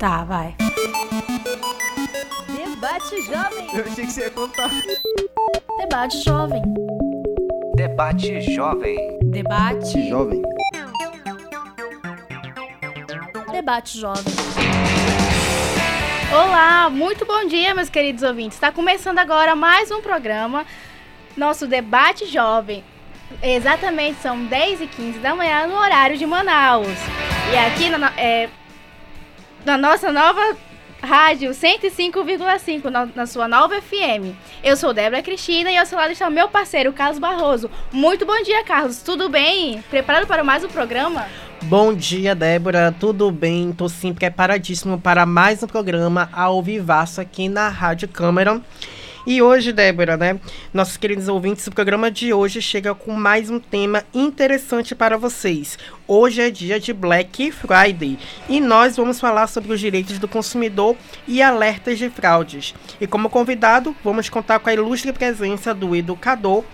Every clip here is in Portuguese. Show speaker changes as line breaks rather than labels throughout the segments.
Tá, vai.
Debate Jovem.
Eu achei que você ia contar.
Debate jovem.
Debate Jovem.
Debate.
Jovem.
Debate jovem. Olá, muito bom dia, meus queridos ouvintes. Está começando agora mais um programa, nosso Debate Jovem. Exatamente, são 10 e 15 da manhã no horário de Manaus. E aqui na, no- é, na nossa nova rádio 105,5, na, na sua nova FM. Eu sou Débora Cristina e ao seu lado está meu parceiro, Carlos Barroso. Muito bom dia, Carlos. Tudo bem? Preparado para mais um programa?
Bom dia, Débora. Tudo bem? Tô sim preparadíssimo para mais um programa ao vivaço aqui na Rádio Câmara. E hoje, Débora, né, nossos queridos ouvintes, o programa de hoje chega com mais um tema interessante para vocês. Hoje é dia de Black Friday e nós vamos falar sobre os direitos do consumidor e alertas de fraudes. E como convidado, vamos contar com a ilustre presença do educador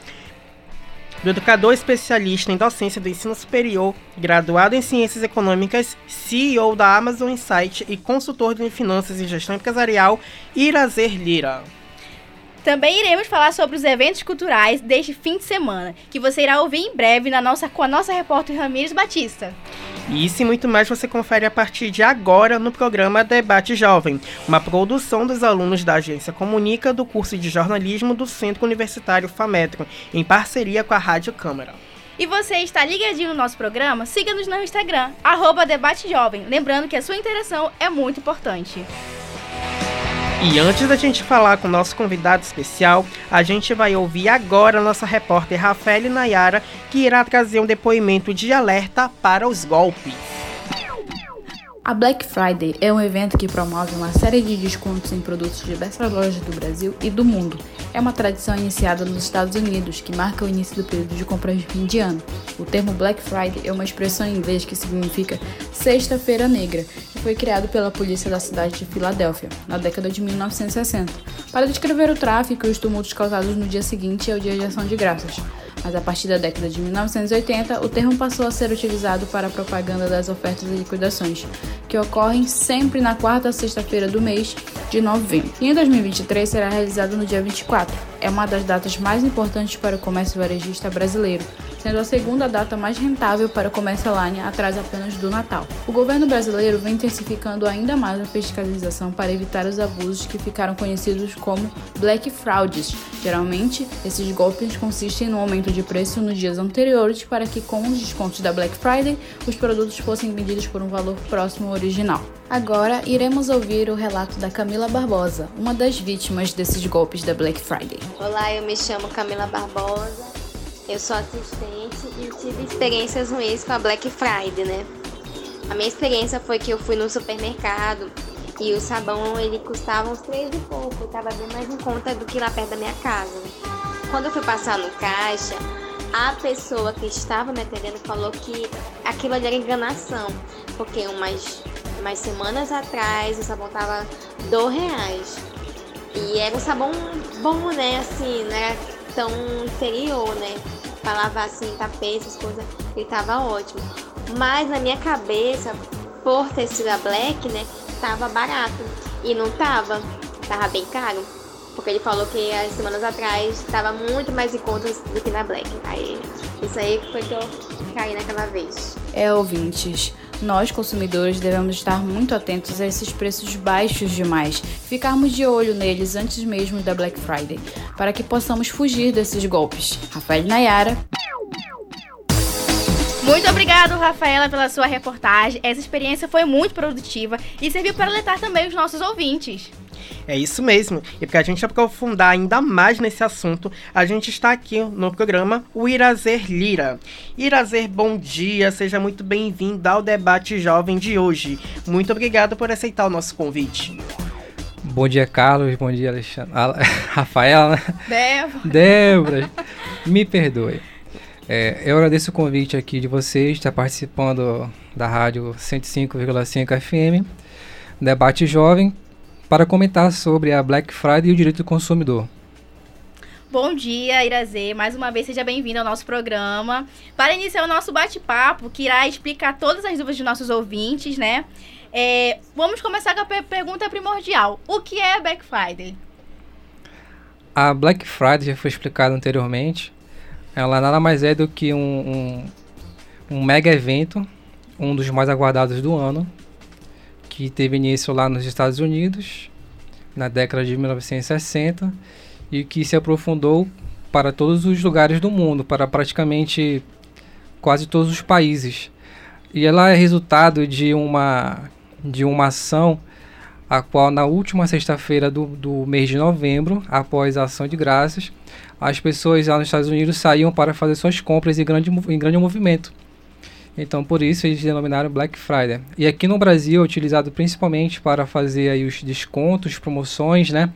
do educador especialista em docência do ensino superior, graduado em ciências econômicas, CEO da Amazon Insight e consultor de finanças e gestão empresarial, Irazer Lira.
Também iremos falar sobre os eventos culturais deste fim de semana, que você irá ouvir em breve na nossa, com a nossa repórter Ramires Batista.
Isso e muito mais você confere a partir de agora no programa Debate Jovem, uma produção dos alunos da Agência Comunica do curso de jornalismo do Centro Universitário FAMETRO, em parceria com a Rádio Câmara.
E você está ligadinho no nosso programa? Siga-nos no Instagram, arroba Debate Jovem. Lembrando que a sua interação é muito importante.
E antes da gente falar com o nosso convidado especial, a gente vai ouvir agora a nossa repórter Rafael Nayara, que irá trazer um depoimento de alerta para os golpes.
A Black Friday é um evento que promove uma série de descontos em produtos de diversas lojas do Brasil e do mundo. É uma tradição iniciada nos Estados Unidos que marca o início do período de compras de fim de ano. O termo Black Friday é uma expressão em inglês que significa Sexta-feira Negra e foi criado pela polícia da cidade de Filadélfia, na década de 1960, para descrever o tráfico e os tumultos causados no dia seguinte ao Dia de Ação de Graças mas a partir da década de 1980, o termo passou a ser utilizado para a propaganda das ofertas e liquidações, que ocorrem sempre na quarta sexta-feira do mês de novembro. E em 2023 será realizado no dia 24. É uma das datas mais importantes para o comércio varejista brasileiro, sendo a segunda data mais rentável para o comércio online atrás apenas do Natal. O governo brasileiro vem intensificando ainda mais a fiscalização para evitar os abusos que ficaram conhecidos como Black Frauds. Geralmente, esses golpes consistem no aumento de preço nos dias anteriores para que, com os descontos da Black Friday, os produtos fossem vendidos por um valor próximo original. Agora, iremos ouvir o relato da Camila Barbosa, uma das vítimas desses golpes da Black Friday.
Olá, eu me chamo Camila Barbosa, eu sou assistente e tive experiências ruins com a Black Friday, né? A minha experiência foi que eu fui no supermercado e o sabão ele custava uns 3 e pouco, estava bem mais em conta do que lá perto da minha casa. Quando eu fui passar no caixa, a pessoa que estava me atendendo falou que aquilo ali era enganação, porque umas, umas semanas atrás o sabão tava dois reais. E era um sabão bom, né? Assim, não era tão inferior, né? Pra lavar assim, tapete, essas coisas, ele tava ótimo. Mas na minha cabeça, por ter sido a Black, né? Tava barato. E não tava. Tava bem caro. Porque ele falou que as semanas atrás tava muito mais em conta do que na Black. Aí, isso aí foi que eu caí naquela vez.
É, ouvintes. Nós, consumidores, devemos estar muito atentos a esses preços baixos demais, ficarmos de olho neles antes mesmo da Black Friday, para que possamos fugir desses golpes. Rafael Nayara,
Muito obrigado, Rafaela, pela sua reportagem. Essa experiência foi muito produtiva e serviu para alertar também os nossos ouvintes.
É isso mesmo. E para a gente aprofundar ainda mais nesse assunto, a gente está aqui no programa o Irazer Lira. Irazer, bom dia, seja muito bem-vindo ao debate jovem de hoje. Muito obrigado por aceitar o nosso convite.
Bom dia, Carlos. Bom dia, Alexandre. Ah, Rafaela, né?
Devo.
Débora, me perdoe. É, eu agradeço o convite aqui de vocês, estar participando da rádio 105,5 FM, debate jovem, para comentar sobre a Black Friday e o direito do consumidor.
Bom dia, Irazê. Mais uma vez, seja bem-vindo ao nosso programa. Para iniciar o nosso bate-papo, que irá explicar todas as dúvidas dos nossos ouvintes, né? É, vamos começar com a per- pergunta primordial. O que é Black Friday?
A Black Friday já foi explicado anteriormente. Ela nada mais é do que um, um, um mega evento, um dos mais aguardados do ano, que teve início lá nos Estados Unidos, na década de 1960, e que se aprofundou para todos os lugares do mundo, para praticamente quase todos os países. E ela é resultado de uma, de uma ação a qual na última sexta-feira do, do mês de novembro, após a ação de graças, as pessoas lá nos Estados Unidos saíam para fazer suas compras em grande, em grande movimento. Então, por isso, eles denominaram Black Friday. E aqui no Brasil é utilizado principalmente para fazer aí os descontos, promoções, né?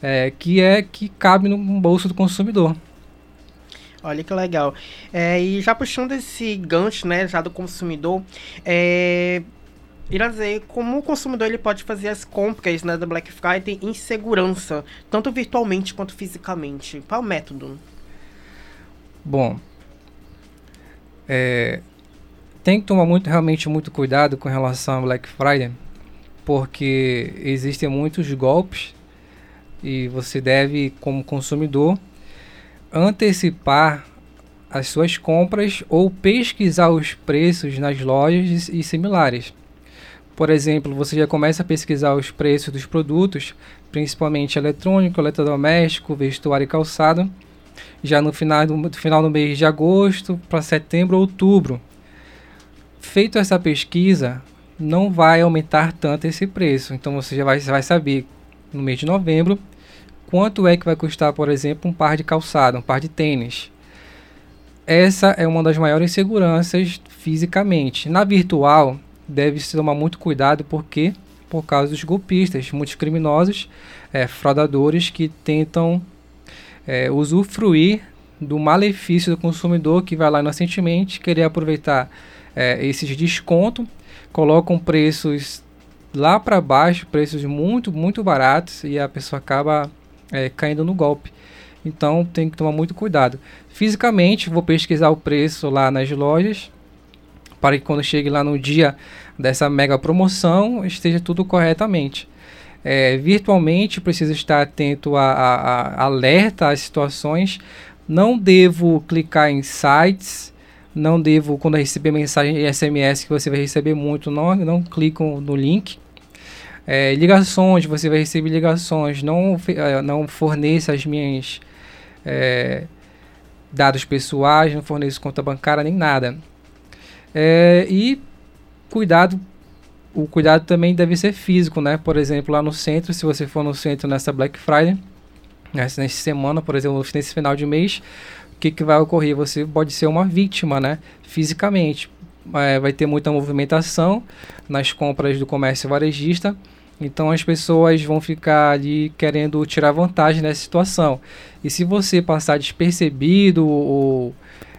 É, que é que cabe no bolso do consumidor.
Olha que legal. É, e já puxando esse gancho, né, já do consumidor, é, irá dizer como o consumidor ele pode fazer as compras né, da Black Friday em segurança, tanto virtualmente quanto fisicamente. Qual é o método?
Bom, é, tem que tomar muito, realmente muito cuidado com relação ao Black Friday, porque existem muitos golpes e você deve, como consumidor, antecipar as suas compras ou pesquisar os preços nas lojas e similares. Por exemplo, você já começa a pesquisar os preços dos produtos, principalmente eletrônico, eletrodoméstico, vestuário e calçado, já no final do, final do mês de agosto para setembro ou outubro. Feito essa pesquisa, não vai aumentar tanto esse preço. Então você já vai, vai saber no mês de novembro quanto é que vai custar, por exemplo, um par de calçado, um par de tênis. Essa é uma das maiores seguranças fisicamente. Na virtual, deve-se tomar muito cuidado porque por causa dos golpistas, muitos criminosos, é, fraudadores que tentam é, usufruir do malefício do consumidor que vai lá inocentemente querer aproveitar é, esses descontos, colocam preços lá para baixo, preços muito, muito baratos e a pessoa acaba é, caindo no golpe. Então tem que tomar muito cuidado. Fisicamente, vou pesquisar o preço lá nas lojas para que quando chegue lá no dia dessa mega promoção esteja tudo corretamente. É, virtualmente, preciso estar atento a, a, a alerta às situações. Não devo clicar em sites. Não devo, quando receber mensagem SMS, que você vai receber muito, não, não clico no link. É, ligações, você vai receber ligações. Não, não forneça as minhas é, dados pessoais, não forneço conta bancária nem nada. É, e cuidado, o cuidado também deve ser físico, né? Por exemplo, lá no centro, se você for no centro nessa Black Friday, nessa semana, por exemplo, nesse final de mês, o que, que vai ocorrer? Você pode ser uma vítima, né? Fisicamente. É, vai ter muita movimentação nas compras do comércio varejista. Então as pessoas vão ficar ali querendo tirar vantagem nessa situação. E se você passar despercebido ou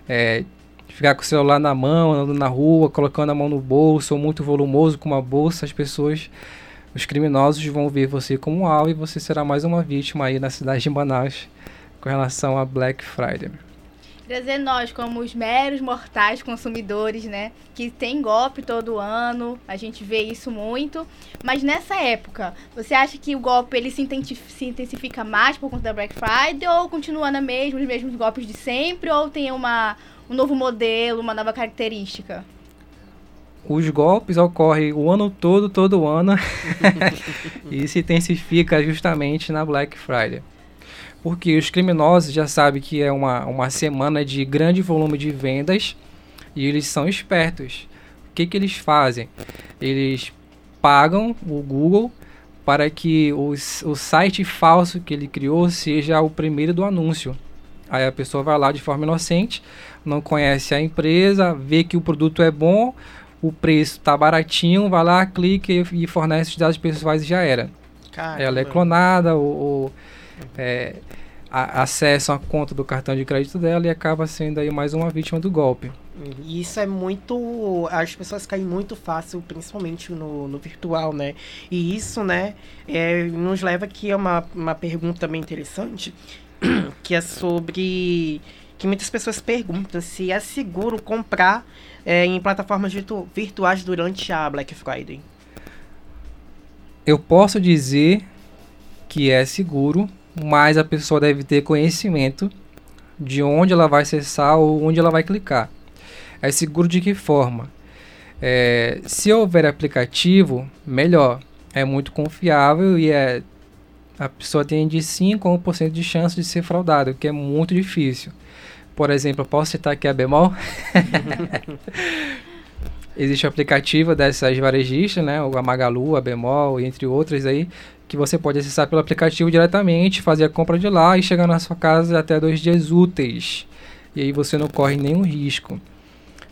é, ficar com o celular na mão, andando na rua, colocando a mão no bolso, ou muito volumoso com uma bolsa, as pessoas, os criminosos vão ver você como alvo e você será mais uma vítima aí na cidade de Manaus com relação a Black Friday.
Dizer, nós, como os meros mortais consumidores, né? Que tem golpe todo ano, a gente vê isso muito. Mas nessa época, você acha que o golpe ele se, se intensifica mais por conta da Black Friday? Ou continua na mesma, os mesmos golpes de sempre? Ou tem uma, um novo modelo, uma nova característica?
Os golpes ocorrem o ano todo, todo ano. e se intensifica justamente na Black Friday porque os criminosos já sabem que é uma, uma semana de grande volume de vendas e eles são espertos. O que, que eles fazem? Eles pagam o Google para que os, o site falso que ele criou seja o primeiro do anúncio. Aí a pessoa vai lá de forma inocente, não conhece a empresa, vê que o produto é bom, o preço está baratinho, vai lá, clica e, e, fornece os dados pessoais e já era. Caramba. Ela é clonada ou, ou é, a, acesso à conta do cartão de crédito dela e acaba sendo aí mais uma vítima do golpe.
E isso é muito. As pessoas caem muito fácil, principalmente no, no virtual, né? E isso, né, é, nos leva aqui a uma, uma pergunta bem interessante, que é sobre. Que muitas pessoas perguntam se é seguro comprar é, em plataformas virtu virtuais durante a Black Friday.
eu posso dizer que é seguro, mas a pessoa deve ter conhecimento de onde ela vai acessar ou onde ela vai clicar. É seguro de que forma? É, se houver aplicativo, melhor. É muito confiável e é a pessoa tem de 5 a 1% de chance de ser fraudada, o que é muito difícil. Por exemplo, eu posso citar aqui a Bemol. Existe o um aplicativo dessas varejistas, né? O Magalu, a Bemol, entre outras aí, que você pode acessar pelo aplicativo diretamente, fazer a compra de lá e chegar na sua casa até dois dias úteis. E aí você não corre nenhum risco.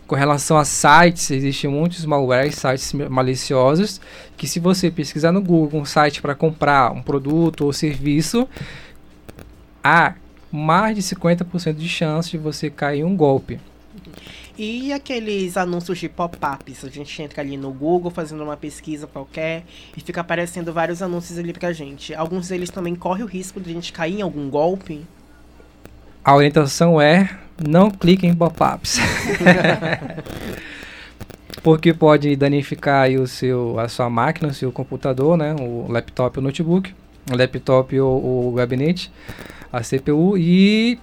Com relação a sites, existem muitos malwares, sites maliciosos, que se você pesquisar no Google um site para comprar um produto ou serviço, há mais de 50% de chance de você cair em um golpe.
E aqueles anúncios de pop-ups? A gente entra ali no Google fazendo uma pesquisa qualquer e fica aparecendo vários anúncios ali pra gente. Alguns deles também correm o risco de a gente cair em algum golpe?
A orientação é não clique em pop-ups. Porque pode danificar o seu, a sua máquina, o seu computador, né? o laptop ou notebook, o laptop ou o gabinete, a CPU, e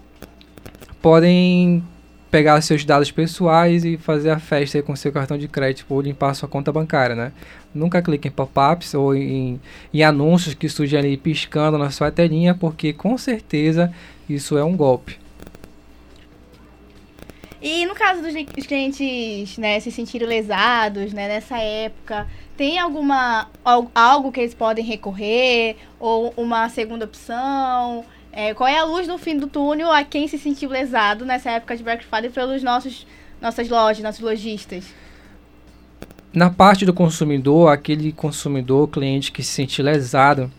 podem pegar seus dados pessoais e fazer a festa com seu cartão de crédito ou limpar sua conta bancária, né? Nunca clique em pop-ups ou em, em anúncios que surgem ali piscando na sua telinha, porque com certeza isso é um golpe.
E no caso dos clientes né, se sentirem lesados né, nessa época, tem alguma algo que eles podem recorrer ou uma segunda opção? É, qual é a luz no fim do túnel a quem se sentiu lesado nessa época de Black Friday pelos nossos nossas lojas, nossos lojistas?
Na parte do consumidor, aquele consumidor, cliente que se sentir lesado,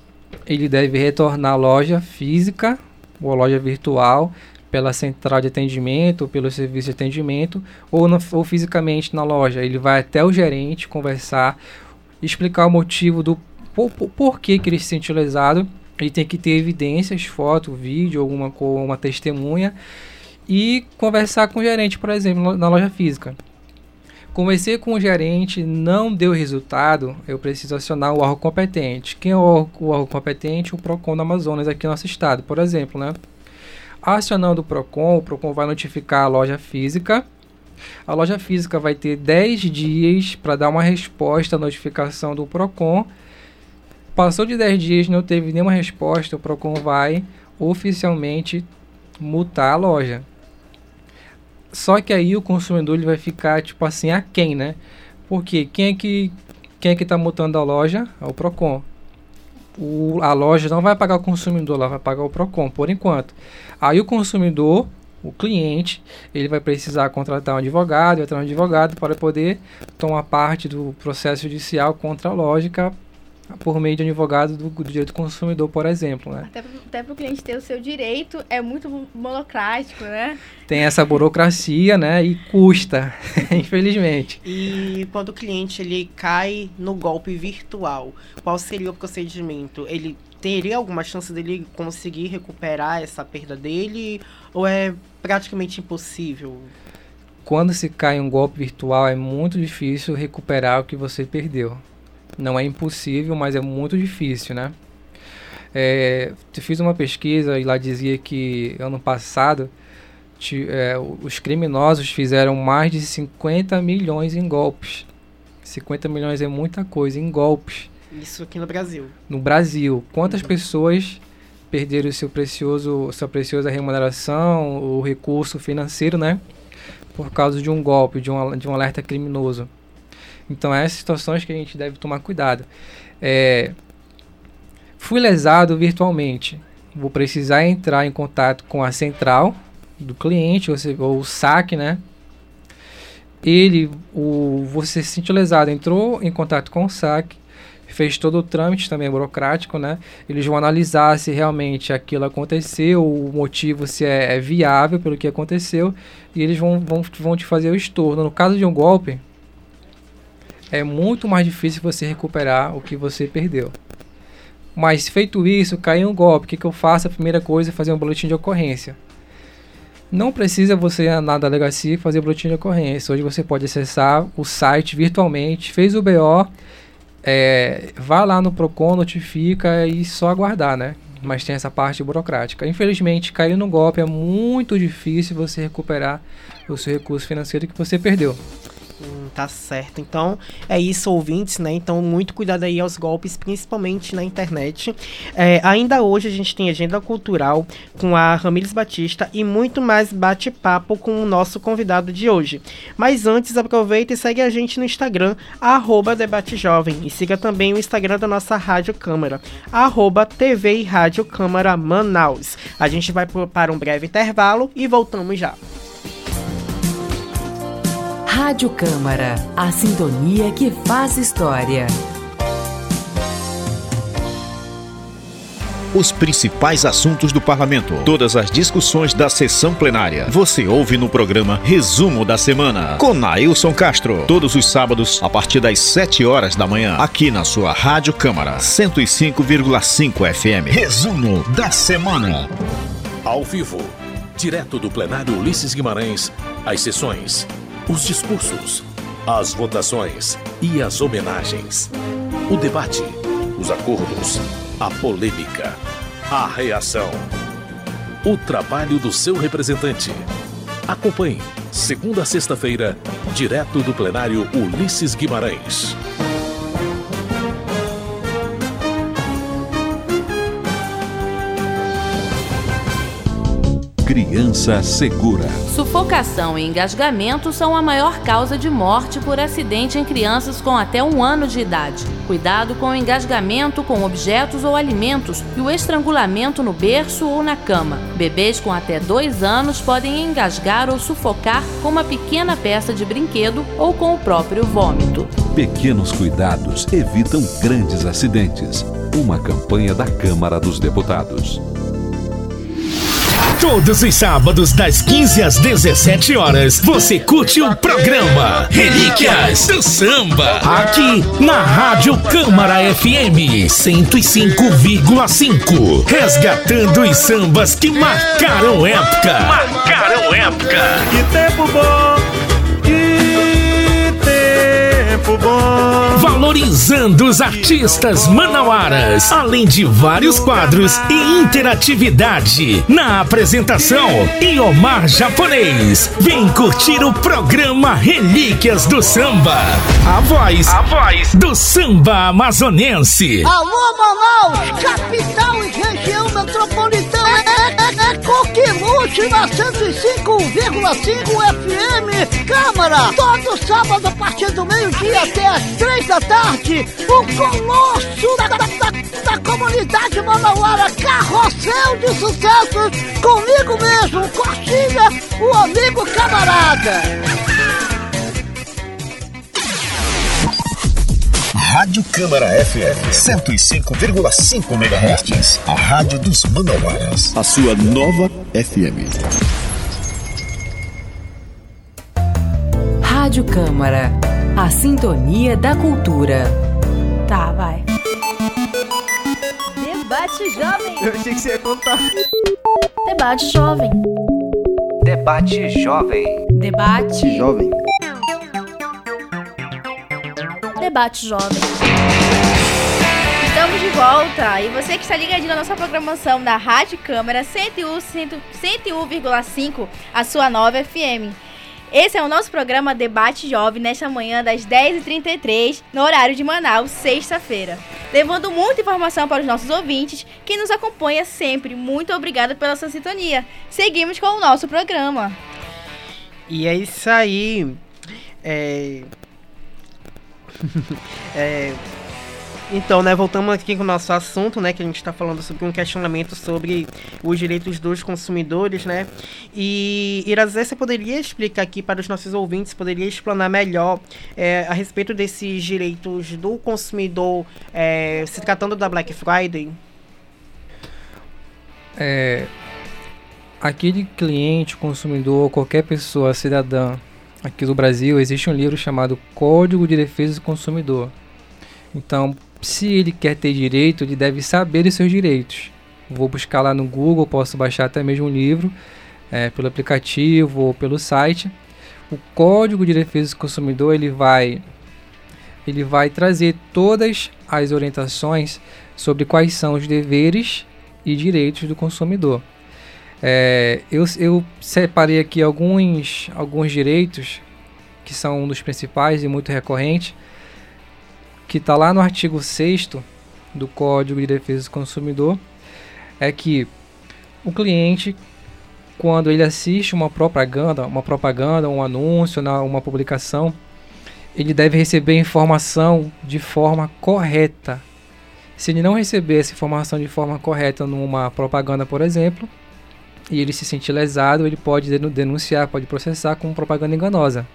ele deve retornar à loja física ou à loja virtual pela central de atendimento, pelo serviço de atendimento, ou, ou fisicamente na loja. Ele vai até o gerente conversar, explicar o motivo do por, por que, que ele se sentiu lesado ele tem que ter evidências, foto, vídeo, alguma com uma testemunha e conversar com o gerente, por exemplo, na loja física. Conversei com o gerente, não deu resultado, eu preciso acionar o órgão competente. Quem é o órgão competente? O PROCON do Amazonas, aqui no nosso estado, por exemplo, né? Acionando o PROCON, o PROCON vai notificar a loja física. A loja física vai ter 10 dias para dar uma resposta à notificação do PROCON Passou de 10 dias, não teve nenhuma resposta, o Procon vai oficialmente multar a loja. Só que aí o consumidor ele vai ficar tipo assim a quem, né? Porque quem é que quem é que está multando a loja? É o Procon. O, a loja não vai pagar o consumidor, ela vai pagar o Procon por enquanto. Aí o consumidor, o cliente, ele vai precisar contratar um advogado, ter um advogado para poder tomar parte do processo judicial contra a loja por meio de um advogado do, do direito do consumidor, por exemplo, né?
Até para o cliente ter o seu direito é muito burocrático, né?
Tem essa burocracia, né? E custa, infelizmente.
E quando o cliente ele cai no golpe virtual, qual seria o procedimento? Ele teria alguma chance dele conseguir recuperar essa perda dele ou é praticamente impossível?
Quando se cai em um golpe virtual é muito difícil recuperar o que você perdeu. Não é impossível, mas é muito difícil, né? É, fiz uma pesquisa e lá dizia que ano passado te, é, os criminosos fizeram mais de 50 milhões em golpes. 50 milhões é muita coisa em golpes.
Isso aqui no Brasil.
No Brasil. Quantas uhum. pessoas perderam seu precioso, sua preciosa remuneração, o recurso financeiro, né? Por causa de um golpe, de um, de um alerta criminoso. Então, essas situações que a gente deve tomar cuidado. É, fui lesado virtualmente. Vou precisar entrar em contato com a central do cliente, ou, seja, ou o saque, né? Ele, o, você se sentiu lesado, entrou em contato com o saque, fez todo o trâmite também burocrático, né? Eles vão analisar se realmente aquilo aconteceu, o motivo se é, é viável pelo que aconteceu, e eles vão, vão, vão te fazer o estorno. No caso de um golpe, é muito mais difícil você recuperar o que você perdeu. Mas feito isso, caiu um golpe, o que, que eu faço? A primeira coisa é fazer um boletim de ocorrência. Não precisa você andar na delegacia fazer boletim de ocorrência. Hoje você pode acessar o site virtualmente, fez o BO, é, vá lá no Procon, notifica e só aguardar, né? Mas tem essa parte burocrática. Infelizmente, cair no golpe é muito difícil você recuperar o seu recurso financeiro que você perdeu.
Hum, tá certo. Então, é isso, ouvintes, né? Então, muito cuidado aí aos golpes, principalmente na internet. É, ainda hoje a gente tem agenda cultural com a Ramires Batista e muito mais bate-papo com o nosso convidado de hoje. Mas antes, aproveita e segue a gente no Instagram, arroba Debate Jovem. E siga também o Instagram da nossa Rádio Câmara, arroba TV e Rádio Câmara Manaus. A gente vai para um breve intervalo e voltamos já.
Rádio Câmara, a sintonia que faz história.
Os principais assuntos do parlamento, todas as discussões da sessão plenária. Você ouve no programa Resumo da Semana, com Nailson Castro. Todos os sábados, a partir das 7 horas da manhã, aqui na sua Rádio Câmara, 105,5 FM. Resumo da Semana.
Ao vivo, direto do plenário Ulisses Guimarães, as sessões os discursos, as votações e as homenagens. O debate, os acordos, a polêmica, a reação. O trabalho do seu representante. Acompanhe, segunda a sexta-feira, direto do plenário Ulisses Guimarães.
Criança Segura.
Sufocação e engasgamento são a maior causa de morte por acidente em crianças com até um ano de idade. Cuidado com o engasgamento com objetos ou alimentos e o estrangulamento no berço ou na cama. Bebês com até dois anos podem engasgar ou sufocar com uma pequena peça de brinquedo ou com o próprio vômito.
Pequenos cuidados evitam grandes acidentes. Uma campanha da Câmara dos Deputados.
Todos os sábados, das 15 às 17 horas, você curte o programa Relíquias do Samba. Aqui na Rádio Câmara FM 105,5. Resgatando os sambas que marcaram época. Marcaram época.
Que tempo bom! Tempo bom!
Valorizando os artistas manauaras, além de vários quadros e interatividade. Na apresentação, Iomar Japonês. Vem curtir o programa Relíquias do Samba. A voz, a voz do samba amazonense.
Alô, Manaus, capital e região metropolitana. Coquimute na 105,5 FM. Câmara, todo sábado a partir do meio-dia até as três da tarde, o colosso da, da, da, da comunidade manauara, carrossel de sucesso, comigo mesmo, Coxinha, o amigo camarada.
Rádio Câmara FM 105,5 MHz. A rádio dos Manauaras. A sua nova FM.
Rádio Câmara. A sintonia da cultura.
Tá, vai. Debate Jovem.
Eu achei que você ia contar.
Debate Jovem.
Debate Jovem.
Debate
Jovem.
Debate Jovem. Estamos de volta e você que está ligadinho na nossa programação da Rádio Câmara 101, 101,5, a sua nova FM. Esse é o nosso programa Debate Jovem nesta manhã das 10h33, no horário de Manaus, sexta-feira. Levando muita informação para os nossos ouvintes que nos acompanha sempre. Muito obrigada pela sua sintonia. Seguimos com o nosso programa.
E é isso aí. É... é... Então, né, voltamos aqui com o nosso assunto, né, que a gente está falando sobre um questionamento sobre os direitos dos consumidores, né, e Irazé, você poderia explicar aqui para os nossos ouvintes, poderia explanar melhor é, a respeito desses direitos do consumidor, é, se tratando da Black Friday?
É, aquele cliente, consumidor, qualquer pessoa, cidadã aqui do Brasil, existe um livro chamado Código de Defesa do Consumidor. Então, se ele quer ter direito, ele deve saber dos seus direitos. Vou buscar lá no Google, posso baixar até mesmo um livro é, pelo aplicativo ou pelo site. O Código de Defesa do Consumidor ele vai ele vai trazer todas as orientações sobre quais são os deveres e direitos do consumidor. É, eu, eu separei aqui alguns, alguns direitos que são um dos principais e muito recorrentes, que está lá no artigo 6 do Código de Defesa do Consumidor, é que o cliente, quando ele assiste uma propaganda, uma propaganda, um anúncio, uma publicação, ele deve receber informação de forma correta. Se ele não receber essa informação de forma correta numa propaganda, por exemplo, e ele se sentir lesado, ele pode denunciar, pode processar como propaganda enganosa.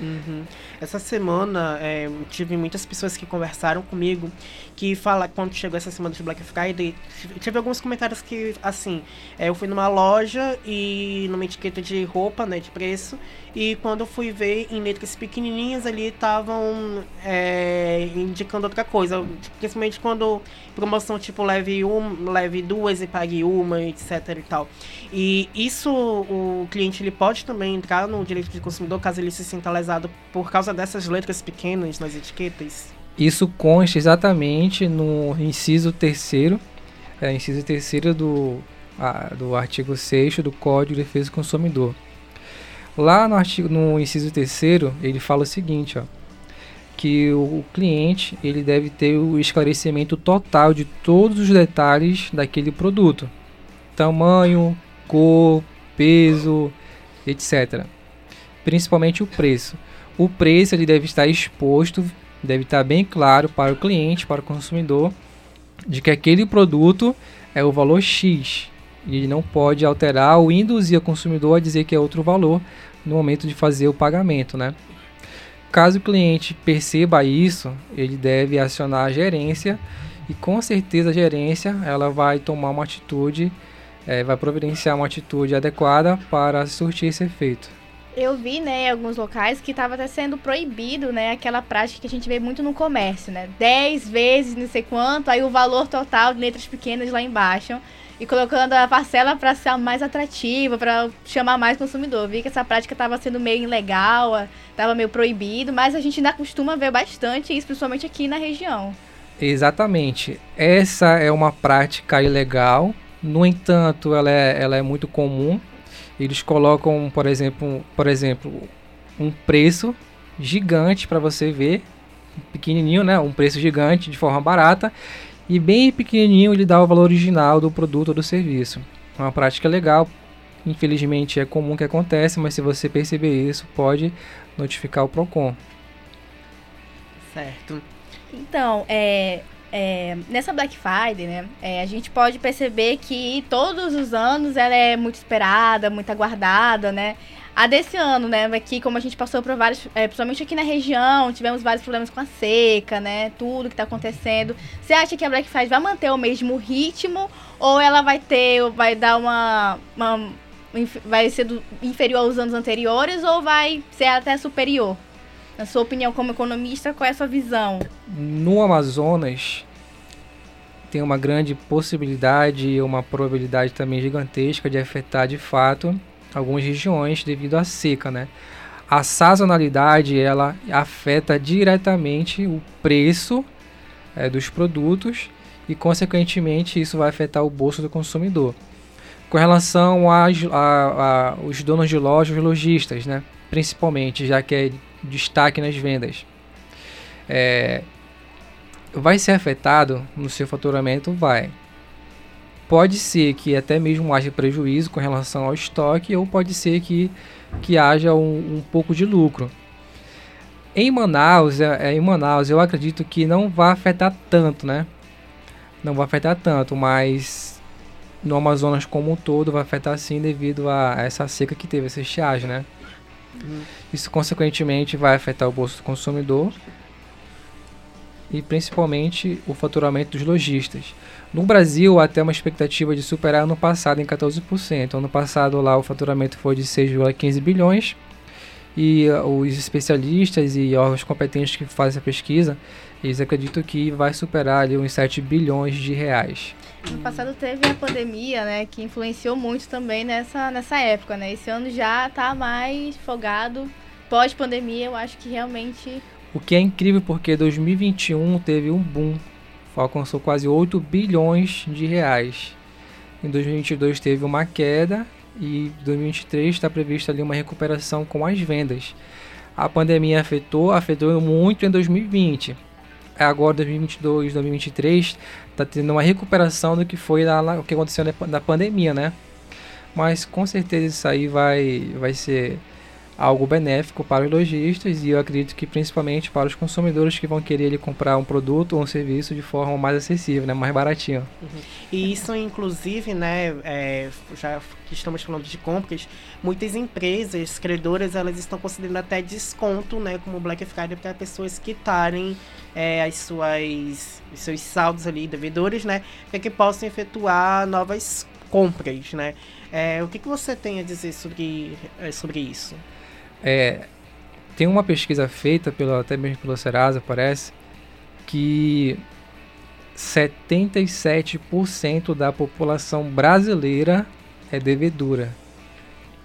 Uhum. Essa semana é, tive muitas pessoas que conversaram comigo que fala quando chegou essa semana de Black Friday, tive alguns comentários que assim, é, eu fui numa loja e numa etiqueta de roupa, né, de preço, e quando eu fui ver em letras pequenininhas ali estavam é, indicando outra coisa, principalmente quando promoção tipo leve um, leve duas e pague uma, etc e tal. E isso o cliente ele pode também entrar no direito de consumidor caso ele se sinta lesado por causa dessas letras pequenas nas etiquetas.
Isso consta exatamente no inciso terceiro, é, inciso terceiro do, a, do artigo 6 do Código de Defesa do Consumidor. Lá no artigo, no inciso terceiro, ele fala o seguinte, ó, que o cliente ele deve ter o esclarecimento total de todos os detalhes daquele produto, tamanho, cor, peso, etc. Principalmente o preço. O preço ele deve estar exposto deve estar bem claro para o cliente, para o consumidor, de que aquele produto é o valor X e não pode alterar ou induzir o consumidor a dizer que é outro valor no momento de fazer o pagamento, né? Caso o cliente perceba isso, ele deve acionar a gerência e com certeza a gerência ela vai tomar uma atitude, é, vai providenciar uma atitude adequada para surtir esse efeito.
Eu vi, né, em alguns locais que estava até sendo proibido, né, aquela prática que a gente vê muito no comércio, né? 10 vezes não sei quanto, aí o valor total de letras pequenas lá embaixo. E colocando a parcela para ser mais atrativa, para chamar mais consumidor. Vi que essa prática estava sendo meio ilegal, estava meio proibido, mas a gente ainda costuma ver bastante isso, principalmente aqui na região.
Exatamente. Essa é uma prática ilegal. No entanto, ela é, ela é muito comum eles colocam, por exemplo, por exemplo, um preço gigante para você ver, pequenininho, né? Um preço gigante de forma barata e bem pequenininho ele dá o valor original do produto ou do serviço. É uma prática legal. Infelizmente é comum que acontece, mas se você perceber isso, pode notificar o Procon.
Certo.
Então, é, é, nessa Black Friday, né, é, a gente pode perceber que todos os anos ela é muito esperada, muito aguardada, né? A desse ano, né, aqui como a gente passou por vários, é, principalmente aqui na região, tivemos vários problemas com a seca, né, tudo que está acontecendo. Você acha que a Black Friday vai manter o mesmo ritmo ou ela vai ter, vai dar uma, uma vai ser do, inferior aos anos anteriores ou vai ser até superior? Na sua opinião, como economista, qual é a sua visão?
No Amazonas, tem uma grande possibilidade e uma probabilidade também gigantesca de afetar de fato algumas regiões devido à seca, né? A sazonalidade ela afeta diretamente o preço é, dos produtos e consequentemente isso vai afetar o bolso do consumidor. Com relação aos donos de lojas, lojistas, né? Principalmente, já que é destaque nas vendas. É, vai ser afetado no seu faturamento? Vai. Pode ser que até mesmo haja prejuízo com relação ao estoque, ou pode ser que, que haja um, um pouco de lucro. Em Manaus, é, é, em Manaus, eu acredito que não vai afetar tanto, né? Não vai afetar tanto, mas no Amazonas como um todo vai afetar sim devido a essa seca que teve, essa estiagem, né? Isso, consequentemente, vai afetar o bolso do consumidor e principalmente o faturamento dos lojistas. No Brasil, até uma expectativa de superar ano passado em 14%. Ano passado lá o faturamento foi de 6,15 bilhões e uh, os especialistas e órgãos competentes que fazem a pesquisa, eles acreditam que vai superar ali uns 7 bilhões de reais.
No passado teve a pandemia, né, que influenciou muito também nessa, nessa época, né? Esse ano já está mais folgado. Pós-pandemia, eu acho que realmente
O que é incrível porque 2021 teve um boom, alcançou quase 8 bilhões de reais. Em 2022 teve uma queda e 2023 está prevista ali uma recuperação com as vendas. A pandemia afetou, afetou muito em 2020. Agora 2022, 2023 está tendo uma recuperação do que foi na, o que aconteceu na, na pandemia, né? Mas com certeza isso aí vai vai ser algo benéfico para os lojistas e eu acredito que principalmente para os consumidores que vão querer ele comprar um produto ou um serviço de forma mais acessível, né, mais baratinho.
Uhum. E isso, inclusive, né, é, já que estamos falando de compras, muitas empresas credoras elas estão concedendo até desconto, né, como Black Friday para pessoas quitarem é, as suas os seus saldos ali devedores, né, para que possam efetuar novas compras, né. É, o que, que você tem a dizer sobre, é, sobre isso?
É, tem uma pesquisa feita pelo, até mesmo pelo Serasa, parece, que 77% da população brasileira é devedora.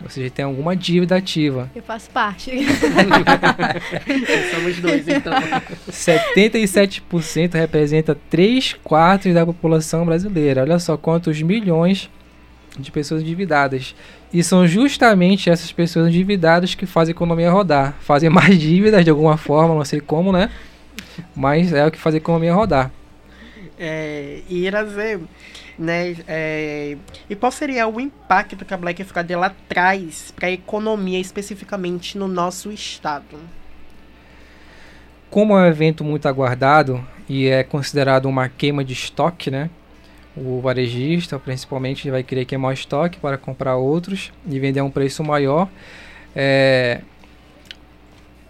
Ou seja, tem alguma dívida ativa.
Eu faço parte.
Somos dois, então.
77% representa 3 quartos da população brasileira. Olha só quantos milhões de pessoas endividadas. E são justamente essas pessoas endividadas que fazem a economia rodar. Fazem mais dívidas de alguma forma, não sei como, né? Mas é o que faz a economia rodar.
É, e Irazer, né? É, e qual seria o impacto que a Black Friday ela traz para a economia, especificamente no nosso estado?
Como é um evento muito aguardado e é considerado uma queima de estoque, né? O varejista, principalmente, vai querer queimar o estoque para comprar outros e vender a um preço maior. É,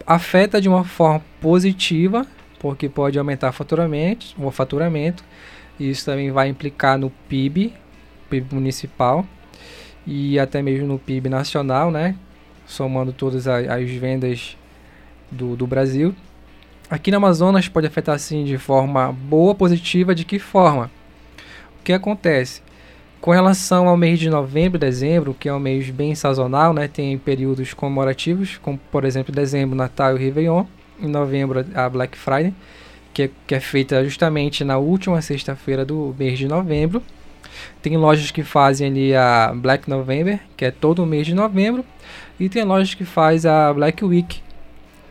afeta de uma forma positiva, porque pode aumentar faturamento, o faturamento. Isso também vai implicar no PIB, PIB municipal e até mesmo no PIB nacional, né? Somando todas as, as vendas do, do Brasil. Aqui no Amazonas pode afetar assim de forma boa, positiva, de que forma? Que acontece? Com relação ao mês de novembro e dezembro, que é um mês bem sazonal, né, tem períodos comemorativos, como por exemplo dezembro, Natal e Réveillon, em novembro a Black Friday, que é, que é feita justamente na última sexta-feira do mês de novembro. Tem lojas que fazem ali a Black November, que é todo o mês de novembro, e tem lojas que faz a Black Week,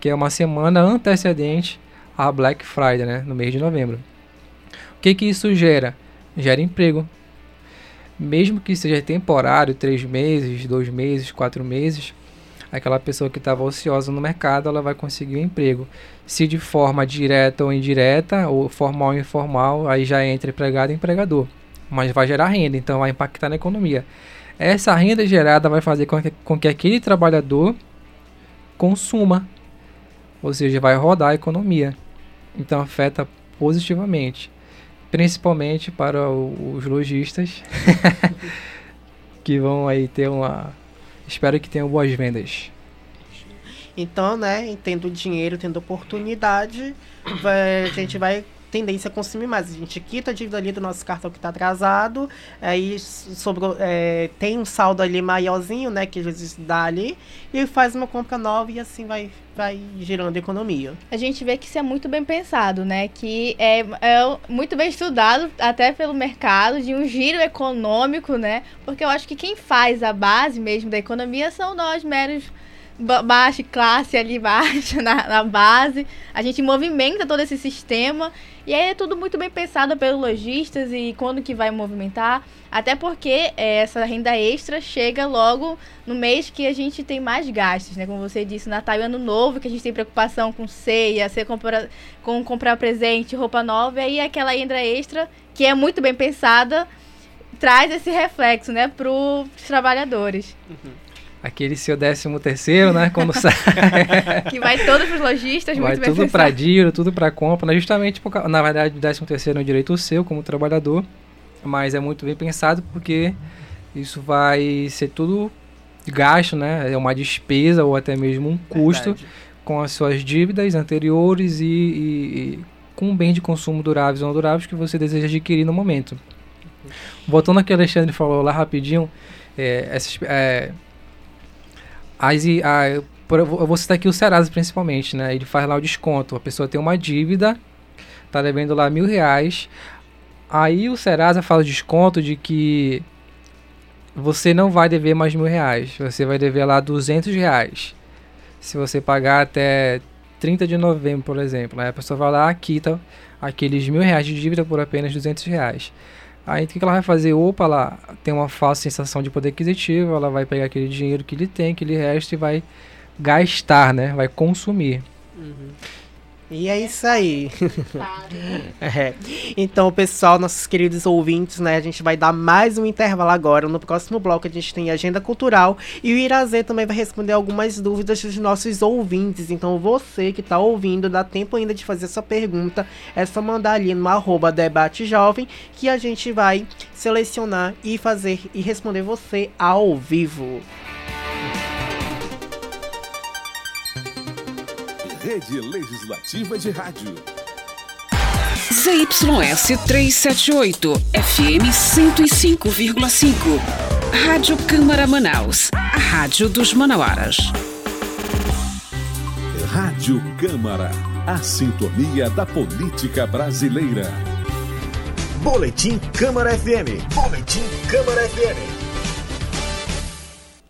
que é uma semana antecedente à Black Friday, né, no mês de novembro. O que que isso gera? Gera emprego. Mesmo que seja temporário, três meses, dois meses, quatro meses, aquela pessoa que estava ociosa no mercado, ela vai conseguir um emprego. Se de forma direta ou indireta, ou formal ou informal, aí já entra empregado e empregador. Mas vai gerar renda, então vai impactar na economia. Essa renda gerada vai fazer com que, com que aquele trabalhador consuma, ou seja, vai rodar a economia. Então afeta positivamente principalmente para o, os lojistas que vão aí ter uma espero que tenham boas vendas.
Então, né, tendo dinheiro, tendo oportunidade, vai, a gente vai tendência a consumir mais. A gente quita a dívida ali do nosso cartão que está atrasado, aí sobrou, é, tem um saldo ali maiorzinho, né, que às vezes dá ali, e faz uma compra nova e assim vai, vai gerando economia.
A gente vê que isso é muito bem pensado, né, que é, é muito bem estudado até pelo mercado, de um giro econômico, né, porque eu acho que quem faz a base mesmo da economia são nós, meros baixa classe ali baixa na, na, base. A gente movimenta todo esse sistema e aí é tudo muito bem pensado pelos lojistas e quando que vai movimentar. Até porque é, essa renda extra chega logo no mês que a gente tem mais gastos, né? Como você disse, Natal e Ano Novo, que a gente tem preocupação com ceia, ser comprar, com comprar presente, roupa nova. E aí aquela renda extra, que é muito bem pensada, traz esse reflexo, né, para os trabalhadores.
Uhum aquele seu décimo terceiro, né? Quando sai.
que vai todo para os lojistas,
vai
muito
tudo para dívida, tudo para compra, né? justamente porque, na verdade, o décimo terceiro é um direito seu como trabalhador, mas é muito bem pensado porque isso vai ser tudo gasto, né? É uma despesa ou até mesmo um custo verdade. com as suas dívidas anteriores e, e, e com bens de consumo duráveis ou não duráveis que você deseja adquirir no momento. Voltando ao que o Alexandre falou lá rapidinho, é, essas, é, as, a, eu vou citar aqui o Serasa principalmente, né? Ele faz lá o desconto. A pessoa tem uma dívida, tá devendo lá mil reais. Aí o Serasa faz o desconto de que você não vai dever mais mil reais. Você vai dever lá 200 reais. Se você pagar até 30 de novembro, por exemplo. Aí a pessoa vai lá, quita aqueles mil reais de dívida por apenas 200 reais. Aí o que que ela vai fazer? Opa, ela tem uma falsa sensação de poder aquisitivo, ela vai pegar aquele dinheiro que ele tem, aquele resto e vai gastar, né? Vai consumir.
E é isso aí. É. Então, pessoal, nossos queridos ouvintes, né? A gente vai dar mais um intervalo agora. No próximo bloco a gente tem agenda cultural e o Irazê também vai responder algumas dúvidas dos nossos ouvintes. Então, você que tá ouvindo, dá tempo ainda de fazer sua pergunta. É só mandar ali no arroba debate jovem que a gente vai selecionar e fazer e responder você ao vivo.
Rede Legislativa de Rádio.
ZYS 378, FM 105,5. Rádio Câmara Manaus, a rádio dos manauaras.
Rádio Câmara. A sintonia da política brasileira.
Boletim Câmara FM. Boletim Câmara FM.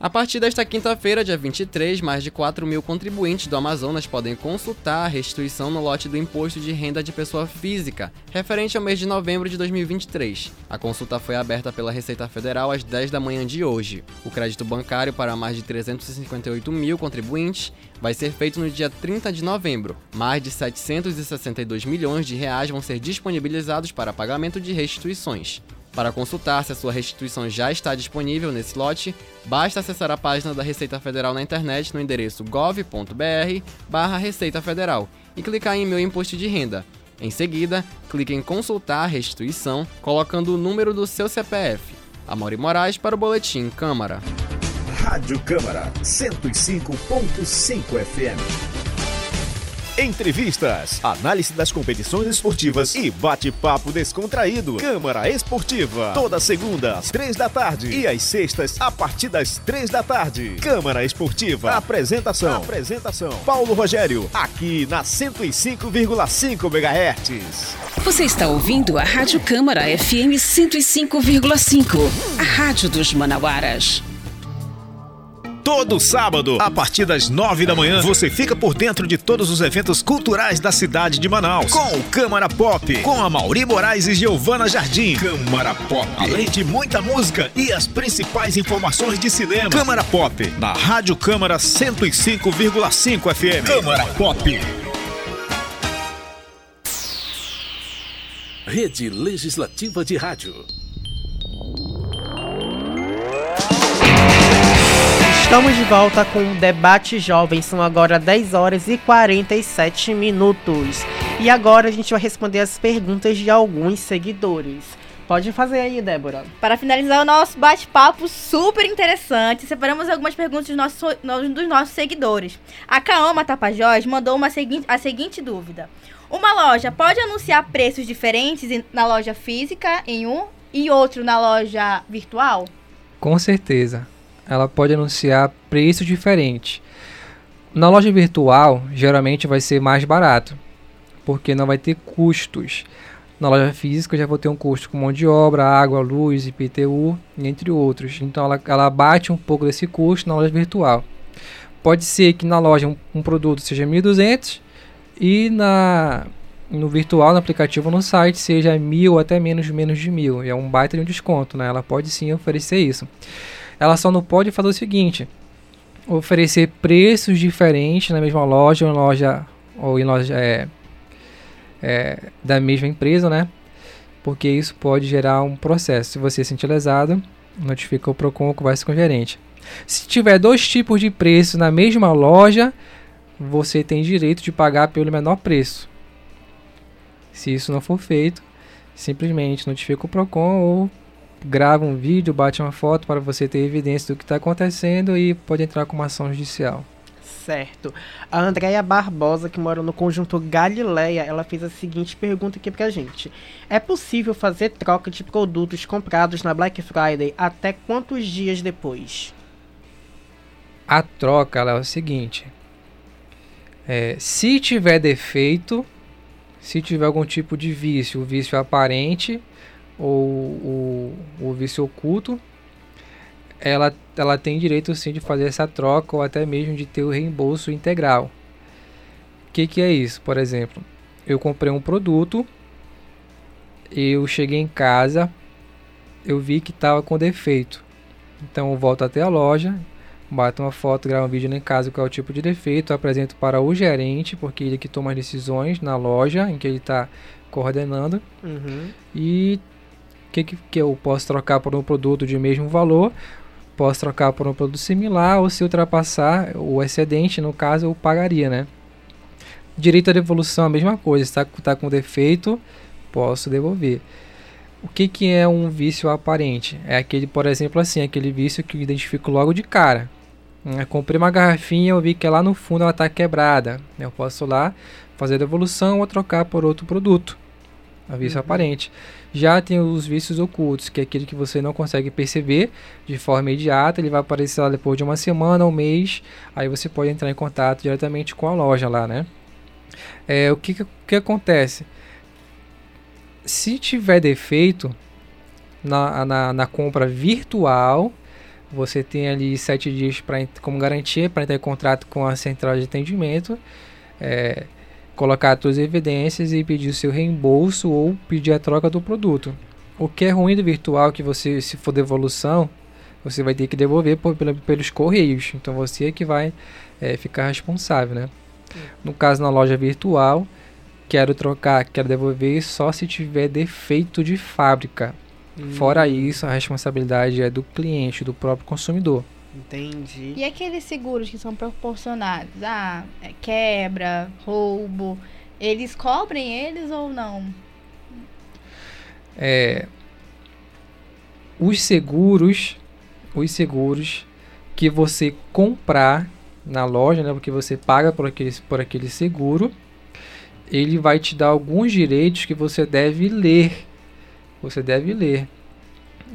A partir desta quinta-feira, dia 23, mais de 4 mil contribuintes do Amazonas podem consultar a restituição no lote do Imposto de Renda de Pessoa Física, referente ao mês de novembro de 2023. A consulta foi aberta pela Receita Federal às 10 da manhã de hoje. O crédito bancário para mais de 358 mil contribuintes vai ser feito no dia 30 de novembro. Mais de 762 milhões de reais vão ser disponibilizados para pagamento de restituições. Para consultar se a sua restituição já está disponível nesse lote, basta acessar a página da Receita Federal na internet no endereço gov.br barra Receita Federal e clicar em Meu Imposto de Renda. Em seguida, clique em Consultar a Restituição, colocando o número do seu CPF. Amaury Moraes para o Boletim Câmara.
Rádio Câmara 105.5 FM. Entrevistas, análise das competições esportivas e bate-papo descontraído. Câmara Esportiva, toda segunda às três da tarde e às sextas a partir das três da tarde. Câmara Esportiva, apresentação, apresentação. Paulo Rogério, aqui na 105,5 MHz.
Você está ouvindo a Rádio Câmara FM 105,5. A rádio dos manauaras.
Todo sábado, a partir das nove da manhã, você fica por dentro de todos os eventos culturais da cidade de Manaus. Com o Câmara Pop, com a Mauri Moraes e Giovana Jardim. Câmara Pop. Além de muita música e as principais informações de cinema. Câmara Pop, na Rádio Câmara 105,5 FM. Câmara Pop.
Rede Legislativa de Rádio.
Estamos de volta com o Debate Jovem. São agora 10 horas e 47 minutos. E agora a gente vai responder as perguntas de alguns seguidores. Pode fazer aí, Débora.
Para finalizar o nosso bate-papo super interessante, separamos algumas perguntas dos nossos, dos nossos seguidores. A Kaoma Tapajós mandou uma seguinte, a seguinte dúvida. Uma loja pode anunciar preços diferentes na loja física em um e outro na loja virtual?
Com certeza. Ela pode anunciar preço diferente. Na loja virtual, geralmente vai ser mais barato, porque não vai ter custos. Na loja física, eu já vou ter um custo com mão de obra, água, luz, IPTU, entre outros. Então, ela, ela bate um pouco desse custo na loja virtual. Pode ser que na loja um, um produto seja 1.200 e na, no virtual, no aplicativo, no site, seja mil ou até menos, menos de mil. É um baita de um desconto, né? Ela pode sim oferecer isso. Ela só não pode fazer o seguinte: oferecer preços diferentes na mesma loja ou em loja ou em loja é, é, da mesma empresa, né? Porque isso pode gerar um processo. Se você se sentir lesado, notifica o Procon ou conversa com o gerente. Se tiver dois tipos de preço na mesma loja, você tem direito de pagar pelo menor preço. Se isso não for feito, simplesmente notifica o Procon ou grava um vídeo, bate uma foto para você ter evidência do que está acontecendo e pode entrar com uma ação judicial.
Certo. A Andréia Barbosa, que mora no conjunto Galileia, ela fez a seguinte pergunta aqui pra gente. É possível fazer troca de produtos comprados na Black Friday até quantos dias depois?
A troca ela é o seguinte: é, se tiver defeito, se tiver algum tipo de vício, o vício aparente ou o, o vício oculto, ela, ela tem direito sim de fazer essa troca ou até mesmo de ter o reembolso integral. O que, que é isso? Por exemplo, eu comprei um produto, eu cheguei em casa, eu vi que estava com defeito. Então eu volto até a loja, bato uma foto, gravo um vídeo em casa qual é o tipo de defeito, apresento para o gerente, porque ele que toma as decisões na loja em que ele está coordenando.
Uhum.
E que, que, que eu posso trocar por um produto de mesmo valor, posso trocar por um produto similar, ou se ultrapassar o excedente, no caso, eu pagaria, né? Direito à devolução, a mesma coisa, está tá com defeito, posso devolver. O que, que é um vício aparente? É aquele, por exemplo, assim, aquele vício que eu identifico logo de cara. Eu comprei uma garrafinha, eu vi que lá no fundo ela está quebrada. Eu posso lá fazer a devolução ou trocar por outro produto. É vício uhum. aparente. Já tem os vícios ocultos, que é aquele que você não consegue perceber de forma imediata, ele vai aparecer lá depois de uma semana, um mês, aí você pode entrar em contato diretamente com a loja lá, né? É, o que, que, que acontece? Se tiver defeito na, na, na compra virtual, você tem ali sete dias pra, como garantia para entrar em contrato com a central de atendimento. É, colocar suas evidências e pedir o seu reembolso ou pedir a troca do produto. O que é ruim do virtual é que você, se for devolução, você vai ter que devolver por, pelos correios. Então você é que vai é, ficar responsável, né? No caso na loja virtual, quero trocar, quero devolver só se tiver defeito de fábrica. Hum. Fora isso, a responsabilidade é do cliente, do próprio consumidor.
Entendi.
E aqueles seguros que são proporcionados? Ah, é quebra, roubo. Eles cobrem eles ou não?
É, os seguros, os seguros que você comprar na loja, né, porque você paga por aquele, por aquele seguro, ele vai te dar alguns direitos que você deve ler. Você deve ler.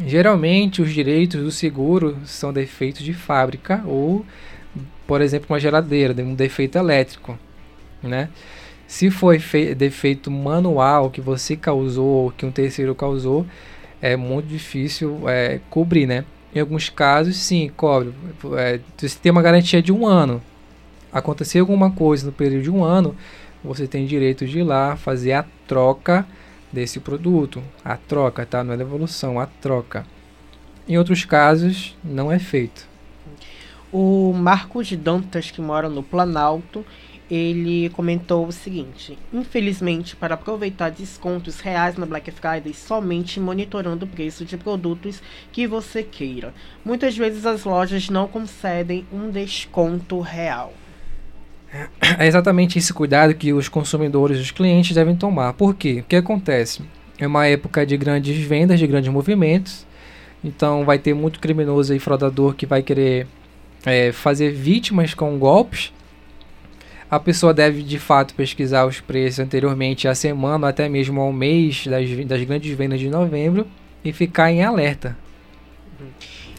Geralmente, os direitos do seguro são defeitos de fábrica ou, por exemplo, uma geladeira, um defeito elétrico, né? Se foi defeito manual que você causou ou que um terceiro causou, é muito difícil é, cobrir, né? Em alguns casos, sim, cobre. É, você tem uma garantia de um ano. Aconteceu alguma coisa no período de um ano, você tem direito de ir lá fazer a troca desse produto. A troca, tá? Não é devolução, a troca. Em outros casos, não é feito.
O Marcos Dantas, que mora no Planalto, ele comentou o seguinte: Infelizmente, para aproveitar descontos reais na Black Friday, somente monitorando o preço de produtos que você queira. Muitas vezes as lojas não concedem um desconto real.
É exatamente esse cuidado que os consumidores, os clientes devem tomar. Por quê? O que acontece? É uma época de grandes vendas, de grandes movimentos. Então vai ter muito criminoso e fraudador que vai querer é, fazer vítimas com golpes. A pessoa deve de fato pesquisar os preços anteriormente à semana, até mesmo ao mês das, das grandes vendas de novembro e ficar em alerta.
Uhum.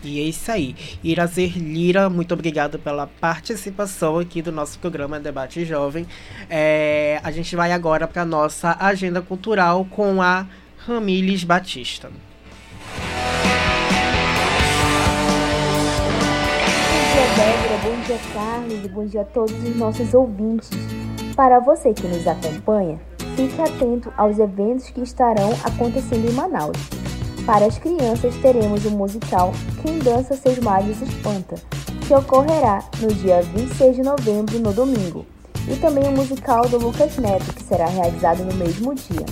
E é isso aí. Irazer Lira, muito obrigado pela participação aqui do nosso programa Debate Jovem. É, a gente vai agora para nossa agenda cultural com a Ramílis Batista.
Bom dia, Débora. Bom dia, Carlos. Bom dia a todos os nossos ouvintes. Para você que nos acompanha, fique atento aos eventos que estarão acontecendo em Manaus. Para as crianças, teremos o musical Quem Dança Seus Males Espanta, que ocorrerá no dia 26 de novembro, no domingo, e também o musical do Lucas Neto, que será realizado no mesmo dia.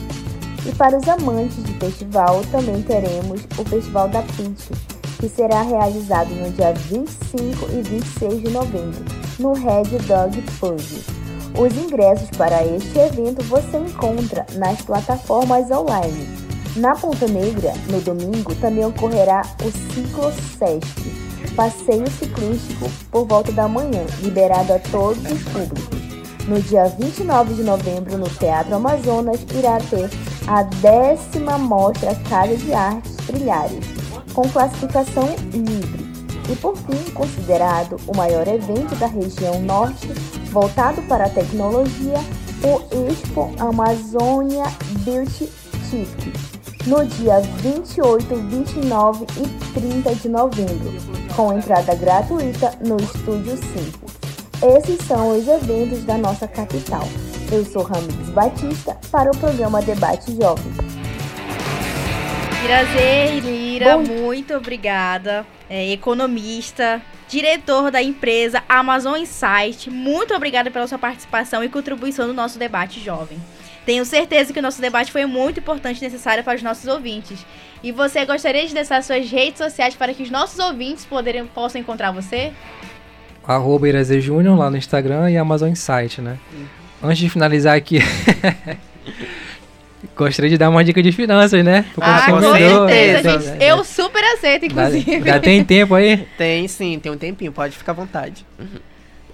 E para os amantes de festival, também teremos o Festival da Pitch, que será realizado no dia 25 e 26 de novembro, no Red Dog Pub. Os ingressos para este evento você encontra nas plataformas online na Ponta Negra, no domingo, também ocorrerá o Ciclo Sesc, passeio ciclístico por volta da manhã, liberado a todos os públicos. No dia 29 de novembro, no Teatro Amazonas, irá ter a décima mostra Casa de Artes Trilhares, com classificação livre. E por fim, considerado o maior evento da região norte voltado para a tecnologia, o Expo Amazônia Beauty Chic, no dia 28, 29 e 30 de novembro, com entrada gratuita no Estúdio 5. Esses são os eventos da nossa capital. Eu sou Ramires Batista para o programa Debate Jovem.
Irazer Lira, muito obrigada. É, economista, diretor da empresa Amazon Insight, muito obrigada pela sua participação e contribuição no nosso debate jovem. Tenho certeza que o nosso debate foi muito importante e necessário para os nossos ouvintes. E você gostaria de deixar suas redes sociais para que os nossos ouvintes poderem, possam encontrar você?
Arroba Júnior lá no Instagram e Amazon Insight, né? Antes de finalizar aqui, gostaria de dar uma dica de finanças, né? Pro
Ah, com certeza, gente.
é,
Eu super aceito, inclusive.
Ainda tem tempo aí?
Tem sim, tem um tempinho, pode ficar à vontade.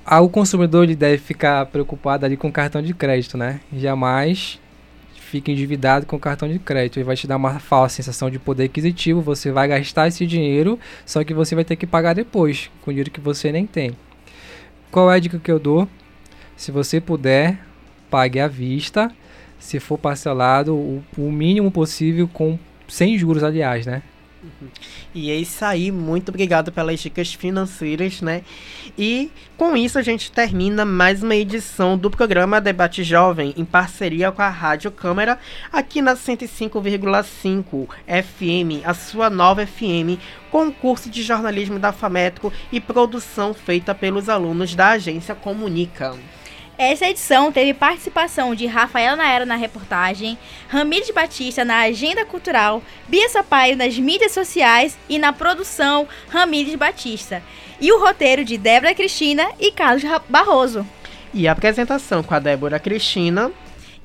Ah, o consumidor ele deve ficar preocupado ali com o cartão de crédito, né? Jamais fique endividado com o cartão de crédito. Ele vai te dar uma falsa sensação de poder aquisitivo. Você vai gastar esse dinheiro, só que você vai ter que pagar depois, com dinheiro que você nem tem. Qual é a dica que eu dou? Se você puder, pague à vista. Se for parcelado, o, o mínimo possível, com sem juros, aliás, né?
E é isso aí, muito obrigado pelas dicas financeiras, né? E com isso a gente termina mais uma edição do programa Debate Jovem, em parceria com a Rádio Câmara, aqui na 105,5 FM, a sua nova FM, com curso de jornalismo da FAMETRO e produção feita pelos alunos da agência Comunica.
Essa edição teve participação de Rafaela Naera na reportagem, Ramires Batista na agenda cultural, Bia Sampaio nas mídias sociais e na produção Ramires Batista. E o roteiro de Débora Cristina e Carlos Barroso.
E a apresentação com a Débora Cristina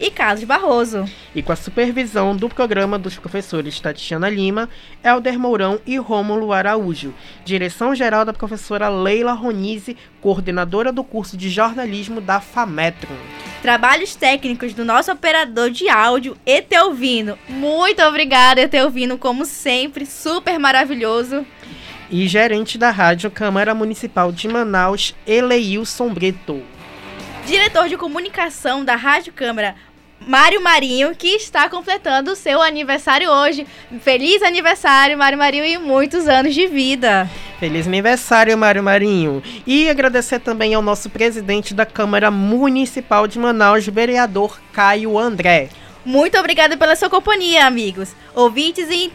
E Carlos Barroso.
e com a supervisão do programa dos professores Tatiana Lima, Helder Mourão e Rômulo Araújo. Direção-geral da professora Leila Ronise, coordenadora do curso de jornalismo da FAMETRO.
Trabalhos técnicos do nosso operador de áudio, Etelvino. Muito obrigada, Etelvino, como sempre, super maravilhoso.
E gerente da Rádio Câmara Municipal de Manaus, Eleilson Brito.
Diretor de comunicação da Rádio Câmara, Mário Marinho, que está completando o seu aniversário hoje. Feliz aniversário, Mário Marinho, e muitos anos de vida.
Feliz aniversário, Mário Marinho. E agradecer também ao nosso presidente da Câmara Municipal de Manaus, vereador Caio André.
Muito obrigada pela sua companhia, amigos, ouvintes e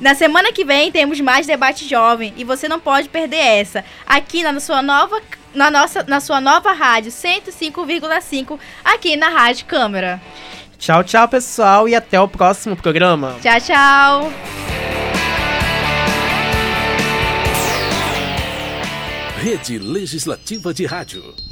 na semana que vem temos mais debate jovem e você não pode perder essa aqui na sua nova na nossa na sua nova rádio 105,5 aqui na Rádio Câmara.
Tchau, tchau, pessoal, e até o próximo programa.
Tchau, tchau.
Rede Legislativa de Rádio.